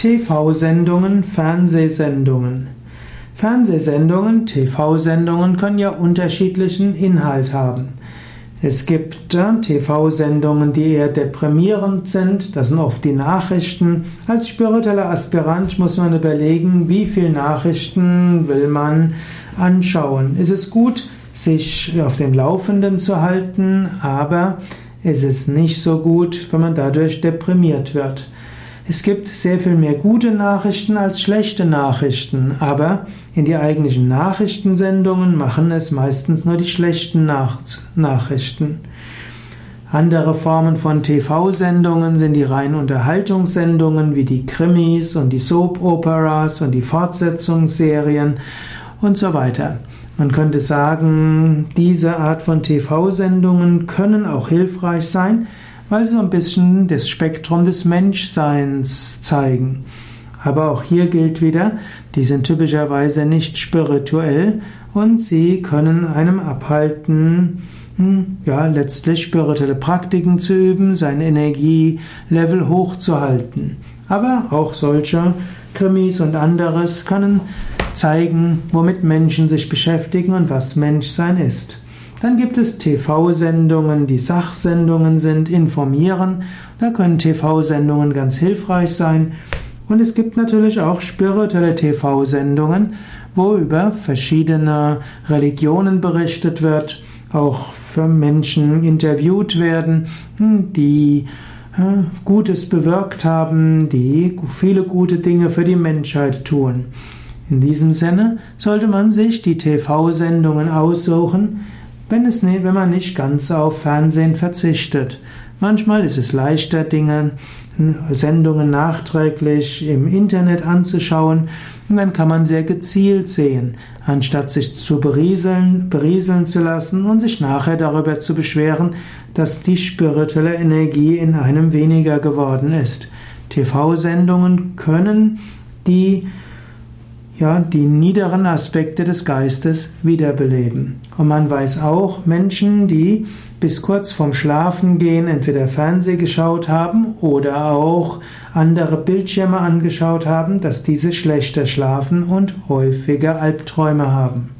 TV-Sendungen, Fernsehsendungen. Fernsehsendungen, TV-Sendungen können ja unterschiedlichen Inhalt haben. Es gibt äh, TV-Sendungen, die eher deprimierend sind, das sind oft die Nachrichten. Als spiritueller Aspirant muss man überlegen, wie viele Nachrichten will man anschauen. Es ist gut, sich auf dem Laufenden zu halten, aber es ist nicht so gut, wenn man dadurch deprimiert wird. Es gibt sehr viel mehr gute Nachrichten als schlechte Nachrichten, aber in die eigentlichen Nachrichtensendungen machen es meistens nur die schlechten Nach Nachrichten. Andere Formen von TV-Sendungen sind die reinen Unterhaltungssendungen wie die Krimis und die Soap-Operas und die Fortsetzungsserien und so weiter. Man könnte sagen, diese Art von TV-Sendungen können auch hilfreich sein, weil sie so ein bisschen das Spektrum des Menschseins zeigen. Aber auch hier gilt wieder, die sind typischerweise nicht spirituell und sie können einem abhalten, hm, ja, letztlich spirituelle Praktiken zu üben, sein Energielevel hochzuhalten. Aber auch solche Krimis und anderes können zeigen, womit Menschen sich beschäftigen und was Menschsein ist. Dann gibt es TV-Sendungen, die Sachsendungen sind, informieren. Da können TV-Sendungen ganz hilfreich sein. Und es gibt natürlich auch spirituelle TV-Sendungen, wo über verschiedene Religionen berichtet wird, auch für Menschen interviewt werden, hm, die äh, Gutes bewirkt haben, die viele gute Dinge für die Menschheit tun. In diesem Sinne sollte man sich die TV-Sendungen aussuchen, wenn, es, wenn man nicht ganz auf Fernsehen verzichtet. Manchmal ist es leichter, Dinge, Sendungen nachträglich im Internet anzuschauen und dann kann man sehr gezielt sehen, anstatt sich zu berieseln, berieseln zu lassen und sich nachher darüber zu beschweren, dass die spirituelle Energie in einem weniger geworden ist. TV-Sendungen können die ja, die niederen Aspekte des Geistes wiederbeleben. Und man weiß auch, Menschen, die bis kurz vorm Schlafengehen entweder Fernseh geschaut haben oder auch andere Bildschirme angeschaut haben, dass diese schlechter schlafen und häufiger Albträume haben.